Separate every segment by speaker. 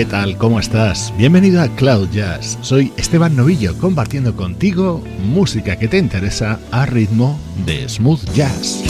Speaker 1: ¿Qué tal? ¿Cómo estás? Bienvenido a Cloud Jazz. Soy Esteban Novillo compartiendo contigo música que te interesa a ritmo de smooth jazz.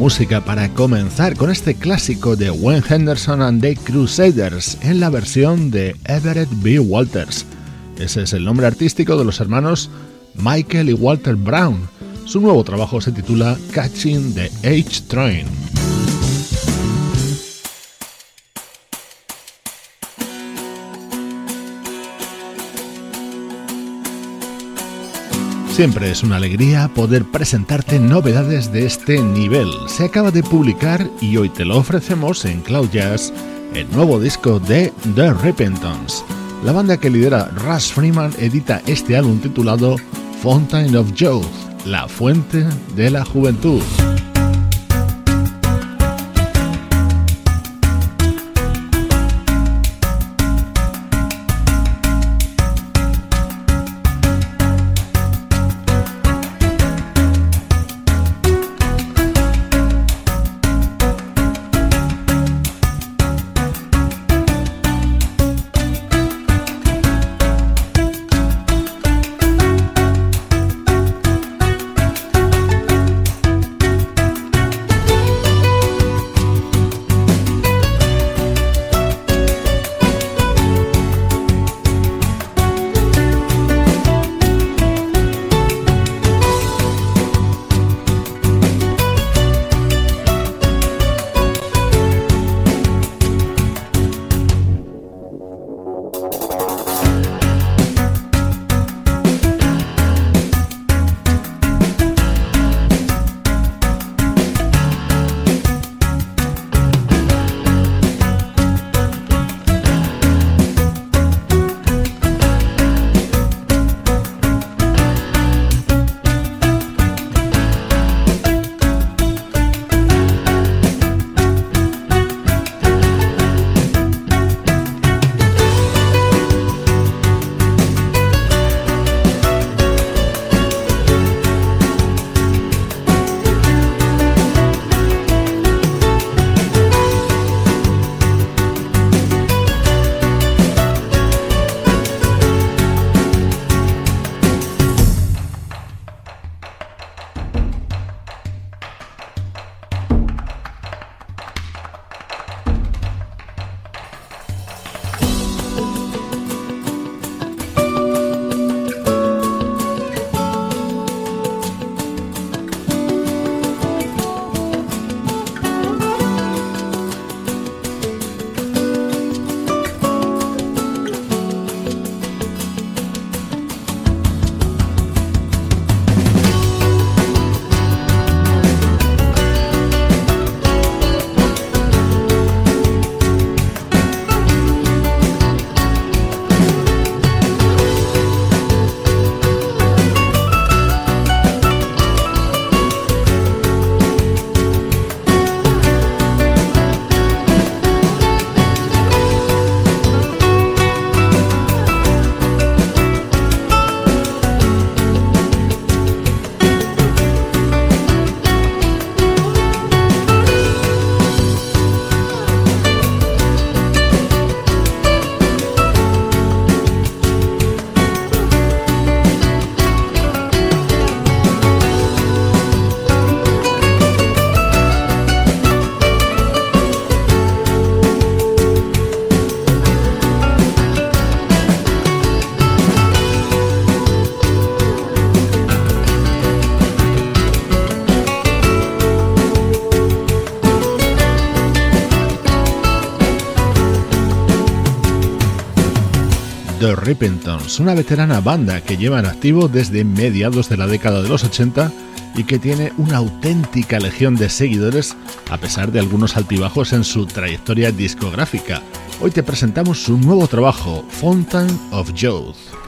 Speaker 1: Música para comenzar con este clásico de Wayne Henderson and the Crusaders en la versión de Everett B. Walters. Ese es el nombre artístico de los hermanos Michael y Walter Brown. Su nuevo trabajo se titula Catching the H Train. Siempre es una alegría poder presentarte novedades de este nivel. Se acaba de publicar y hoy te lo ofrecemos en Cloud Jazz el nuevo disco de The Repentance. La banda que lidera Russ Freeman edita este álbum titulado Fountain of Youth, la fuente de la juventud. Repentance, una veterana banda que lleva en activo desde mediados de la década de los 80 y que tiene una auténtica legión de seguidores a pesar de algunos altibajos en su trayectoria discográfica. Hoy te presentamos su nuevo trabajo, Fountain of Youth.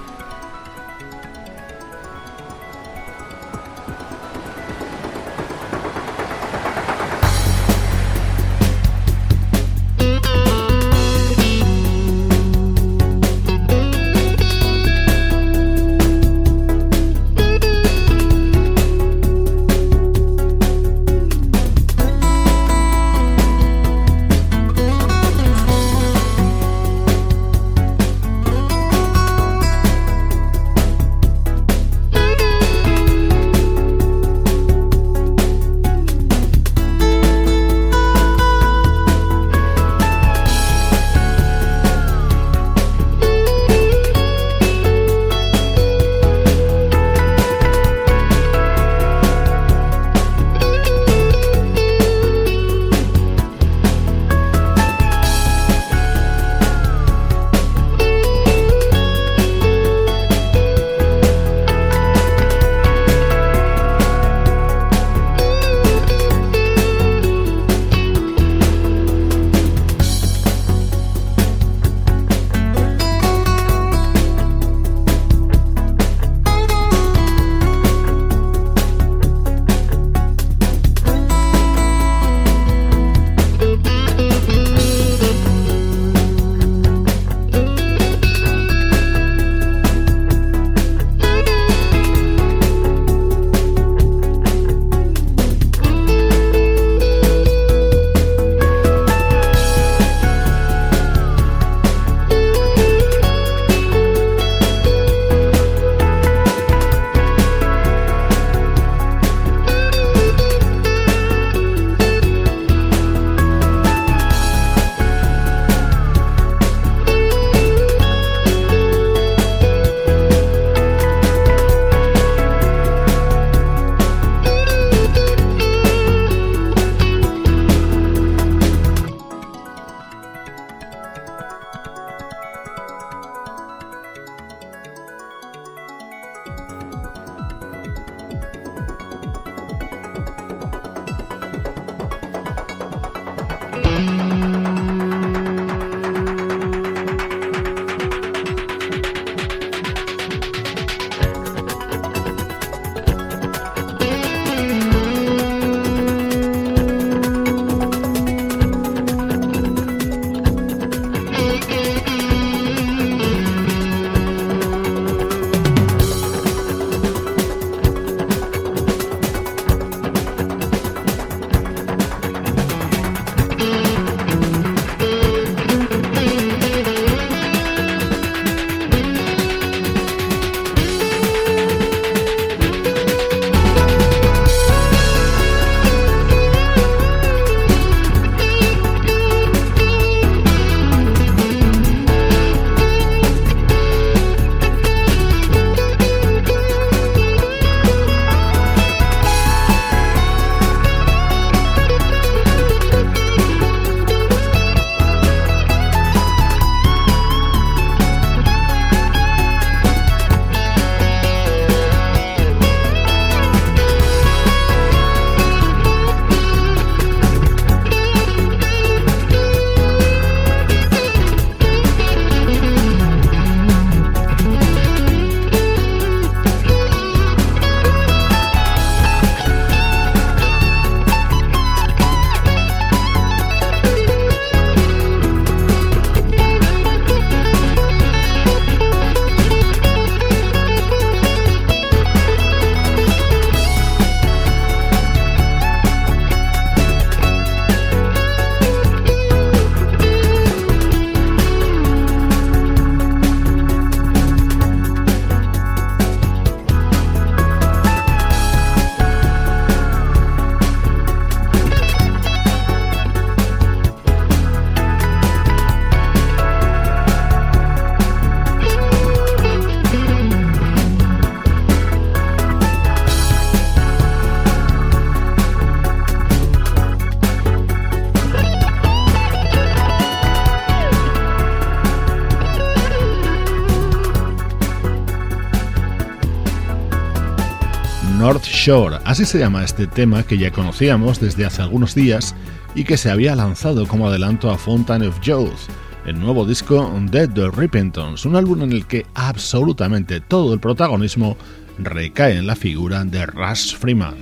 Speaker 1: Shore. Así se llama este tema que ya conocíamos desde hace algunos días y que se había lanzado como adelanto a Fountain of Youth, el nuevo disco de The Repentance, un álbum en el que absolutamente todo el protagonismo recae en la figura de Rush Freeman.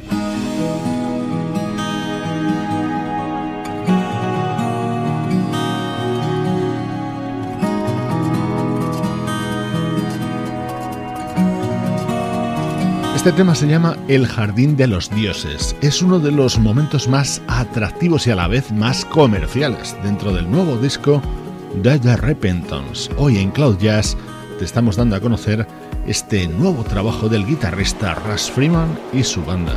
Speaker 1: Este tema se llama El Jardín de los Dioses. Es uno de los momentos más atractivos y a la vez más comerciales dentro del nuevo disco de The Repentance. Hoy en Cloud Jazz te estamos dando a conocer este nuevo trabajo del guitarrista Russ Freeman y su banda.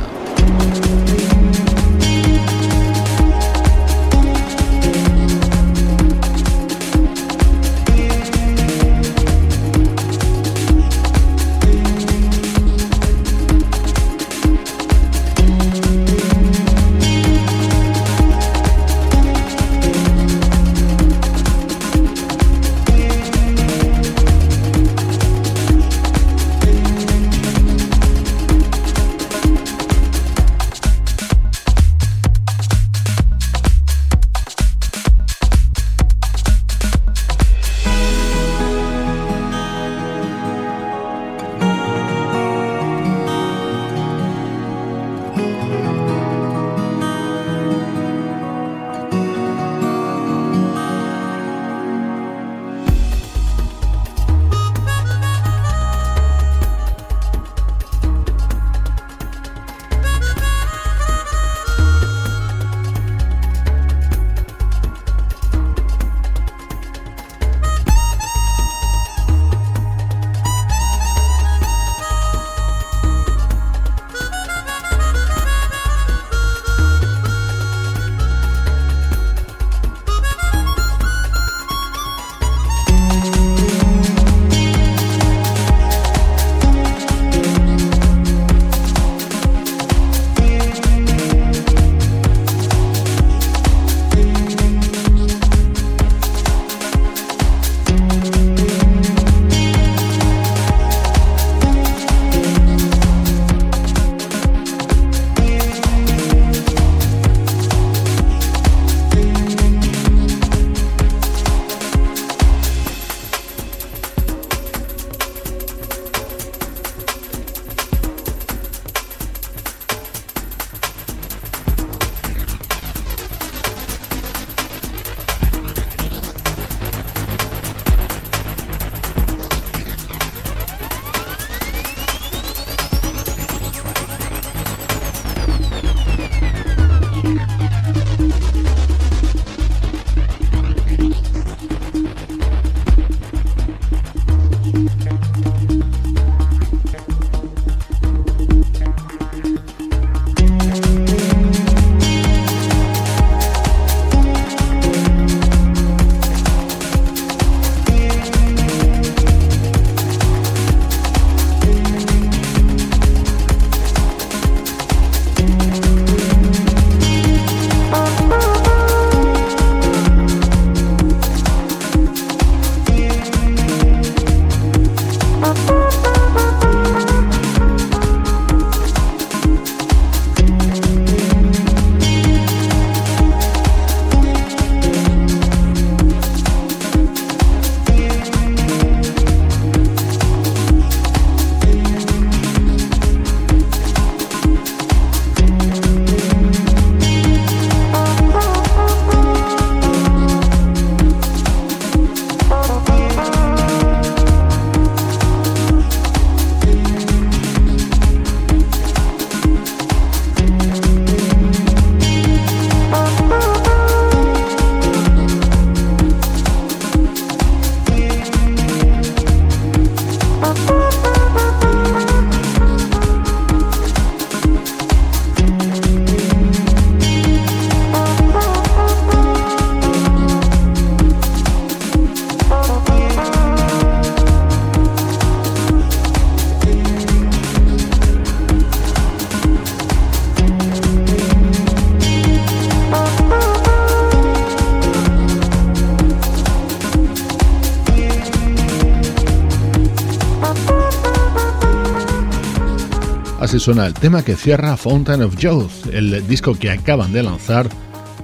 Speaker 1: Suena el tema que cierra Fountain of Youth, el disco que acaban de lanzar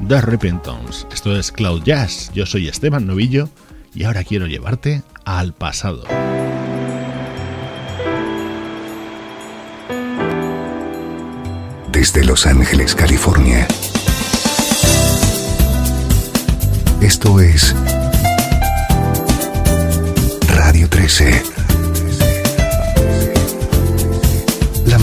Speaker 1: The Repentance. Esto es Cloud Jazz, yo soy Esteban Novillo y ahora quiero llevarte al pasado.
Speaker 2: Desde Los Ángeles, California. Esto es Radio 13.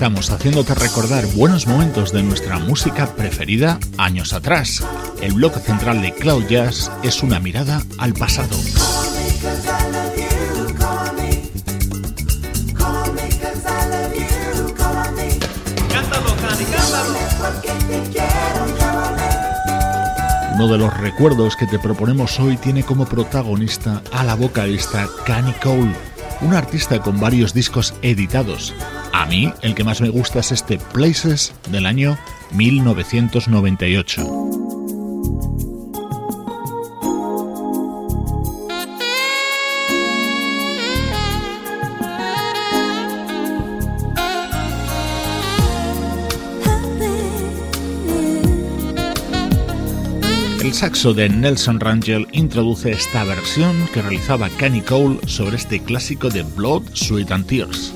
Speaker 1: Estamos haciéndote recordar buenos momentos de nuestra música preferida años atrás. El bloque central de Cloud Jazz es una mirada al pasado.
Speaker 2: Uno de los recuerdos que te proponemos hoy tiene como protagonista a la vocalista Canny Cole, una artista con varios discos editados. A mí el que más me gusta es este Places del año 1998. El saxo de Nelson Rangel introduce esta versión que realizaba Kenny Cole sobre este clásico de Blood, Sweat and Tears.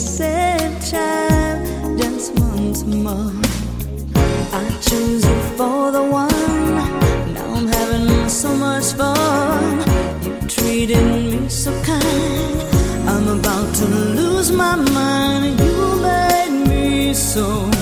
Speaker 2: said, time, dance once more. I choose you for the one. Now I'm having so much fun. You treated me so kind. I'm about to lose my mind. You made me so.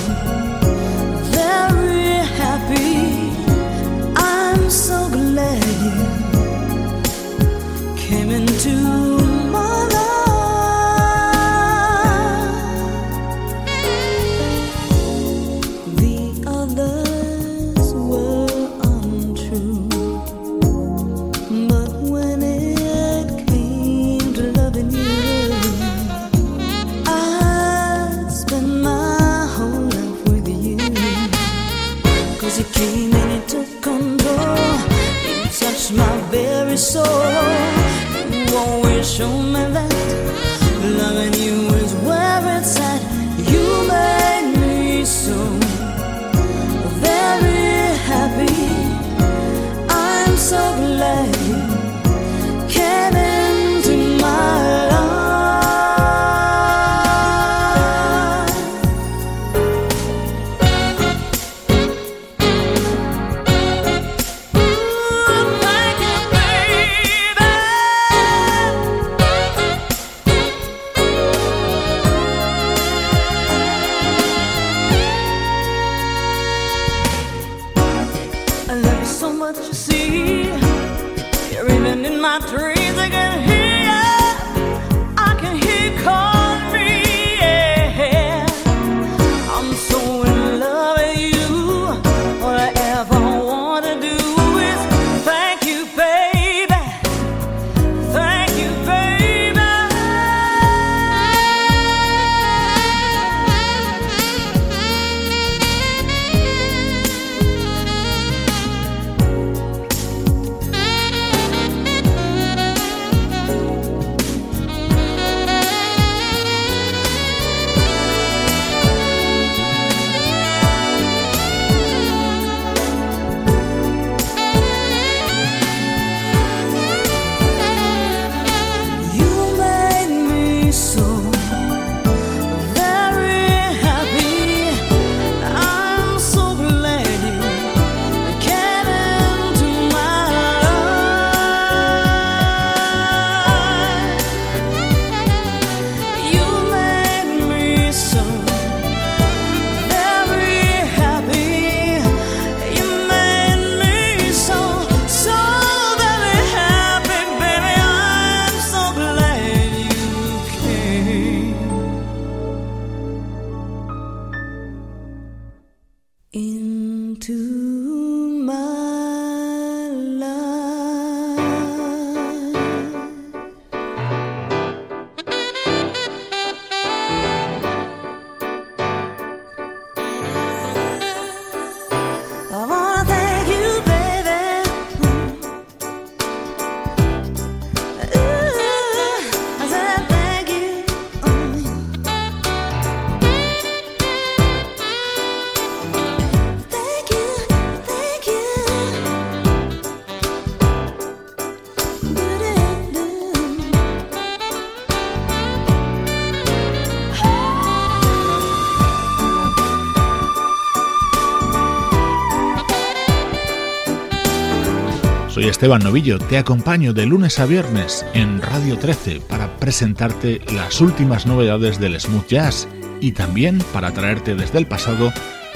Speaker 2: Esteban Novillo, te acompaño de lunes a viernes en Radio 13 para presentarte las últimas novedades del smooth jazz y también para traerte desde el pasado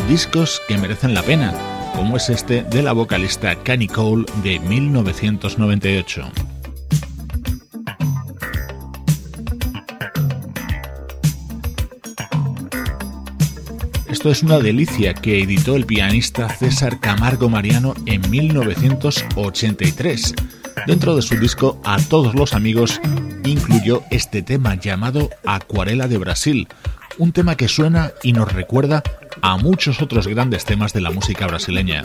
Speaker 2: discos que merecen la pena, como es este de la vocalista Canny Cole de 1998.
Speaker 1: Esto es una delicia que editó el pianista César Camargo Mariano en 1983. Dentro de su disco A todos los amigos incluyó este tema llamado Acuarela de Brasil, un tema que suena y nos recuerda a muchos otros grandes temas de la música brasileña.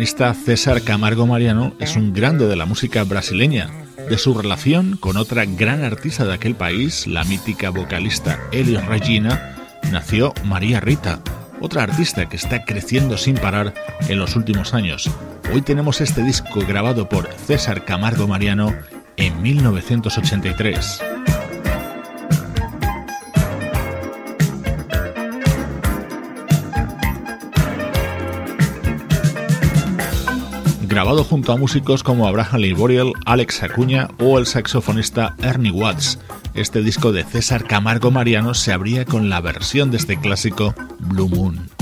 Speaker 1: pianista César Camargo Mariano es un grande de la música brasileña. De su relación con otra gran artista de aquel país, la mítica vocalista Elis Regina, nació María Rita, otra artista que está creciendo sin parar en los últimos años. Hoy tenemos este disco grabado por César Camargo Mariano en 1983.
Speaker 2: Grabado junto a músicos como Abraham Lee Alex Acuña o el saxofonista Ernie Watts. Este disco de César Camargo Mariano se abría con la versión de este clásico Blue Moon.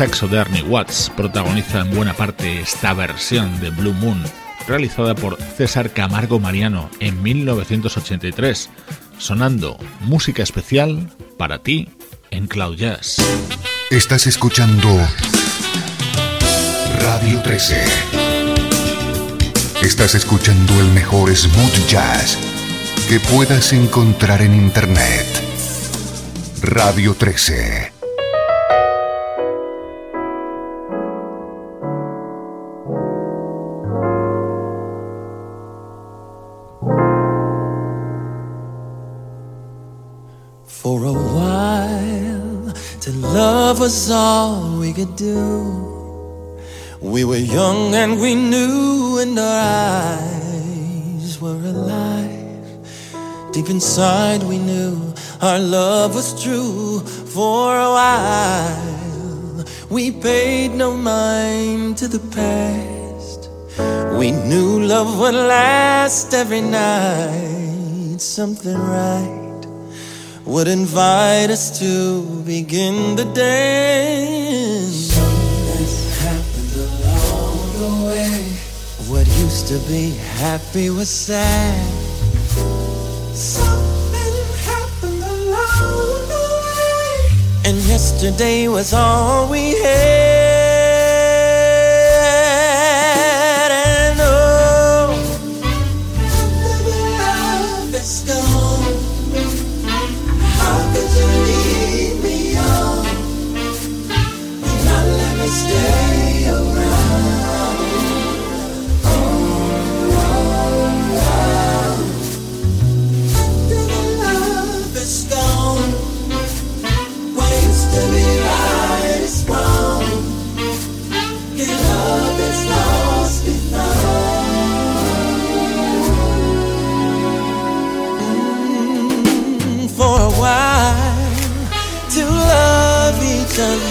Speaker 2: Saxo de Ernie Watts protagoniza en buena parte esta versión de Blue Moon, realizada por César Camargo Mariano en 1983, sonando música especial para ti en Cloud Jazz.
Speaker 3: Estás escuchando Radio 13. Estás escuchando el mejor smooth jazz
Speaker 2: que puedas encontrar en Internet. Radio 13.
Speaker 4: Do. We were young and we knew, and our eyes were alive. Deep inside, we knew our love was true for a while. We paid no mind to the past. We knew love would last every night. Something right would invite us to begin the dance. Used to be happy was sad. Something happened along the way. And yesterday was all we had.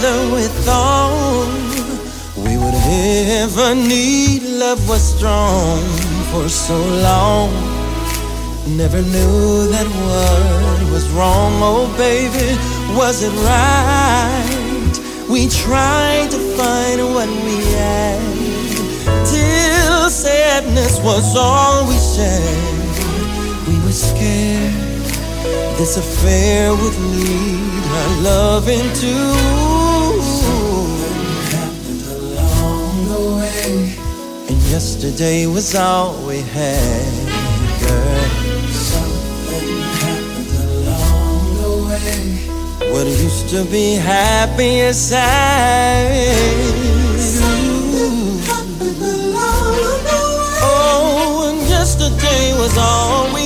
Speaker 4: Other with all we would ever need. Love was strong for so long. Never knew that what was wrong, oh baby, was it right? We tried to find what we had, till sadness was all we shared. We were scared this affair would lead our love into. Yesterday was all we had, girl. Something happened along the way. What used to be happy is sad. Oh, and yesterday was all we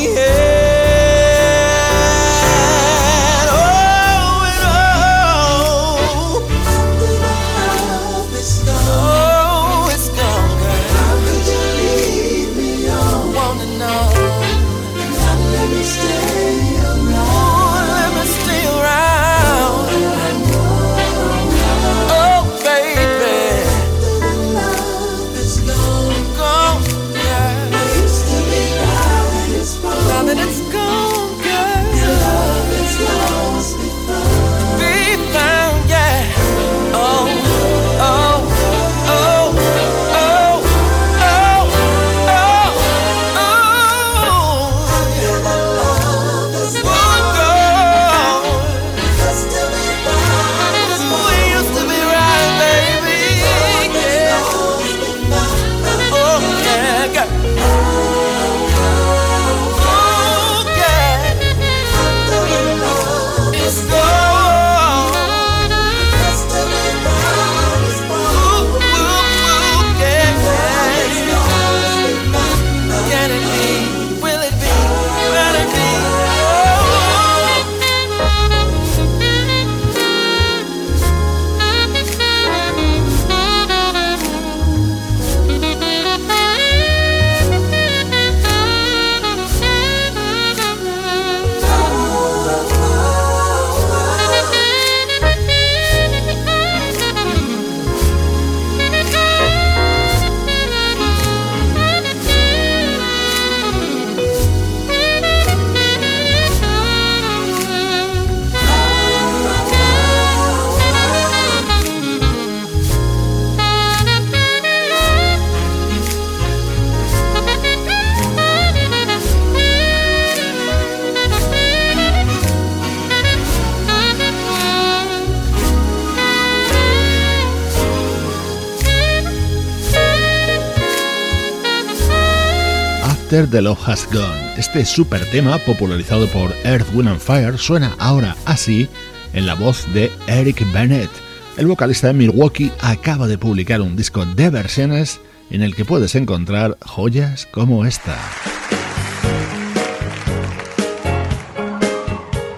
Speaker 5: After the Love Has Gone. Este super tema, popularizado por Earth, Wind and Fire, suena ahora así en la voz de Eric Bennett. El vocalista de Milwaukee acaba de publicar un disco de versiones en el que puedes encontrar joyas como esta.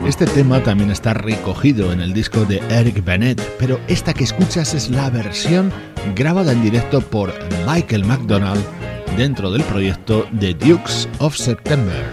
Speaker 5: Este tema también está recogido en el disco de Eric Bennett, pero esta que escuchas es la versión grabada en directo por Michael McDonald dentro del proyecto The Dukes of September.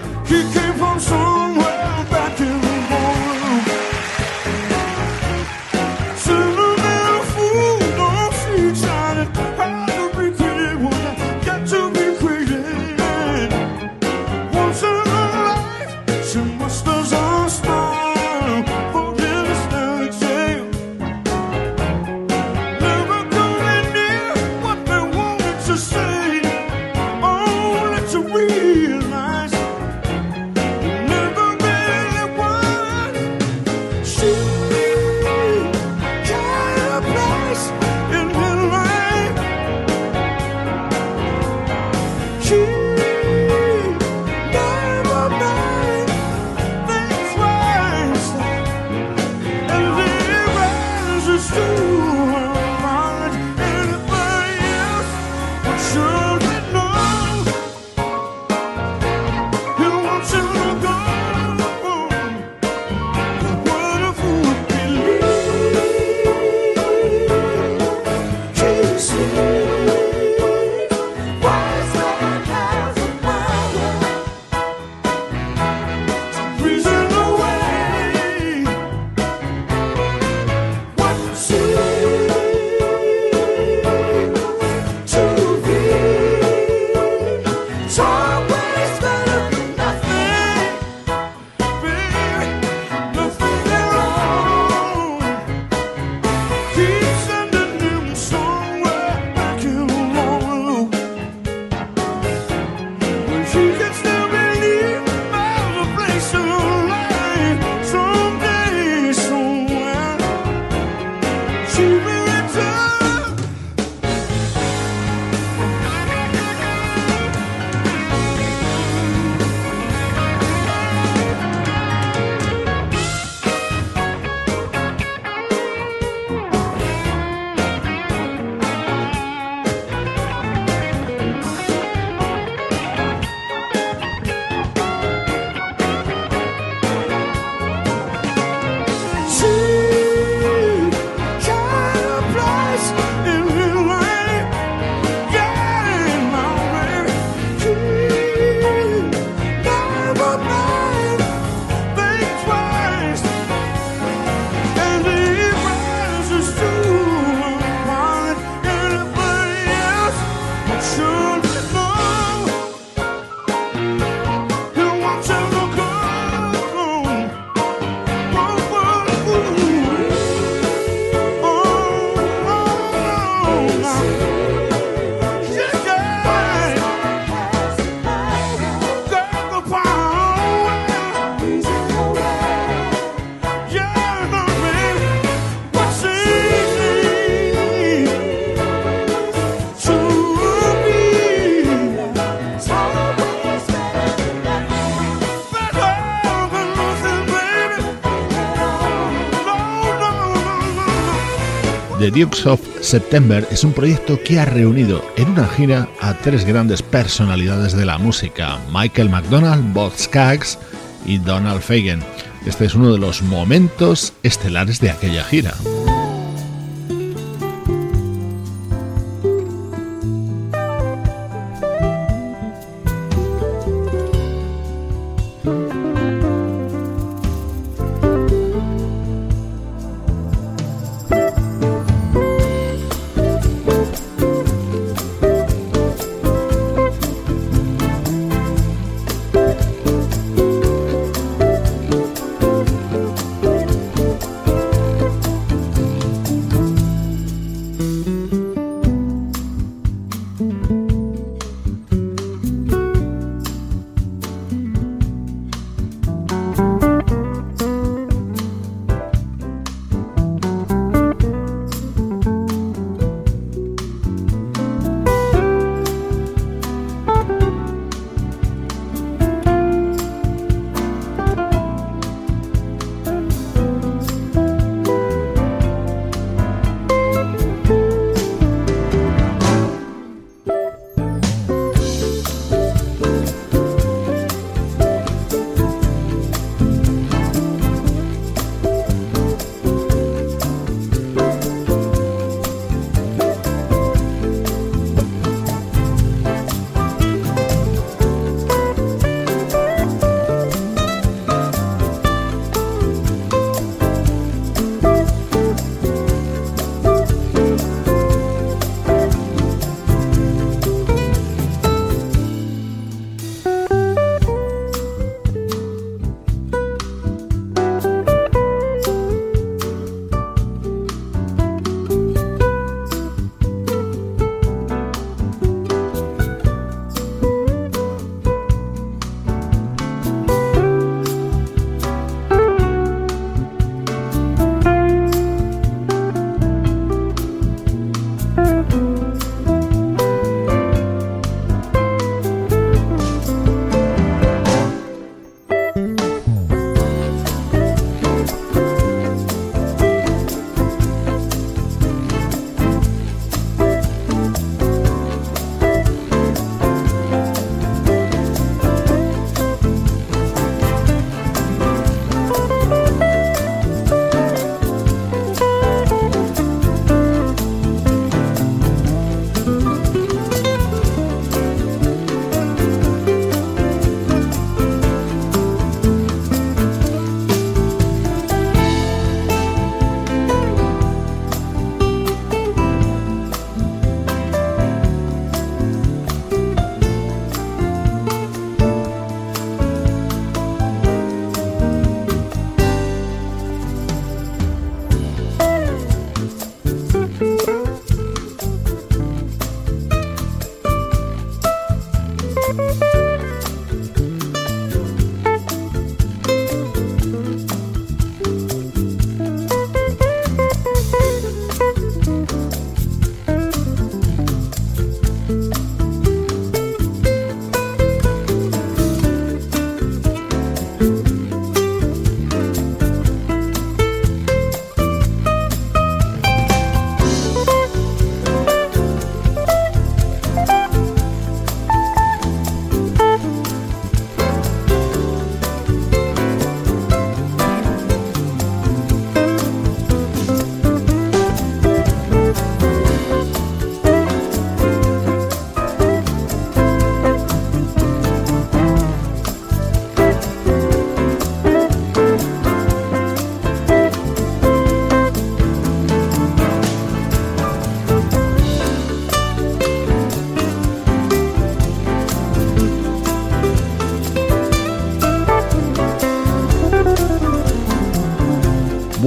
Speaker 5: Dukes of September es un proyecto que ha reunido en una gira a tres grandes personalidades de la música, Michael McDonald, Bob Skaggs y Donald Fagen. Este es uno de los momentos estelares de aquella gira.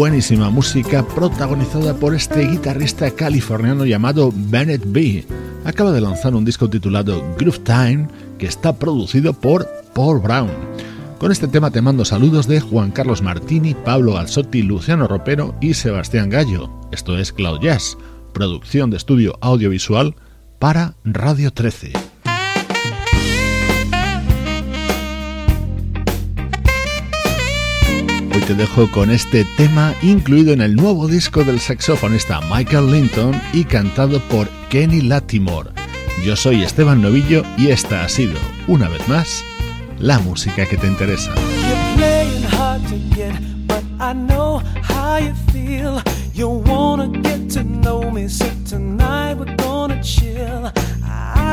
Speaker 2: Buenísima música protagonizada por este guitarrista californiano llamado Bennett B. Acaba de lanzar un disco titulado Groove Time que está producido por Paul Brown. Con este tema te mando saludos de Juan Carlos Martini, Pablo Galzotti, Luciano Ropero y Sebastián Gallo. Esto es Cloud Jazz, producción de estudio audiovisual para Radio 13. Hoy te dejo con este tema incluido en el nuevo disco del saxofonista Michael Linton y cantado por Kenny Latimore. Yo soy Esteban Novillo y esta ha sido, una vez más, la música que te interesa.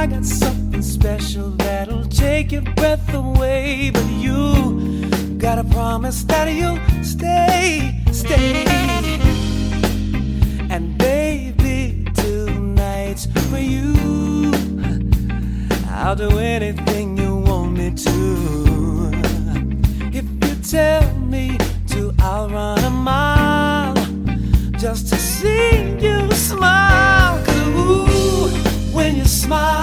Speaker 2: I got something special that'll take your breath away, but you gotta promise that you'll stay, stay. And baby, tonight's for you. I'll do anything you want me to. If you tell me to, I'll run a mile just to see you smile. Ooh, when you smile,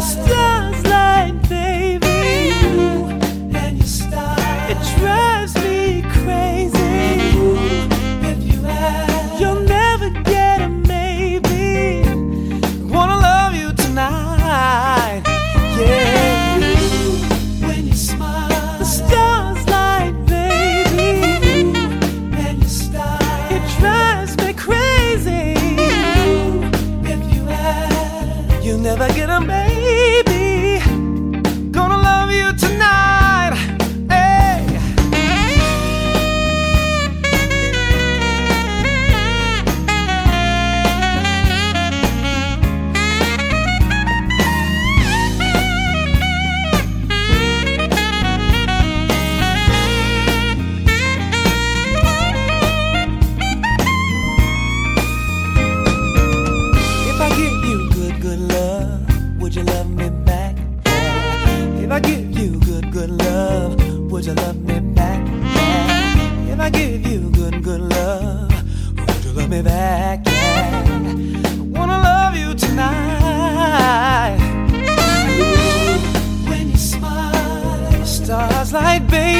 Speaker 2: stars stars like baby.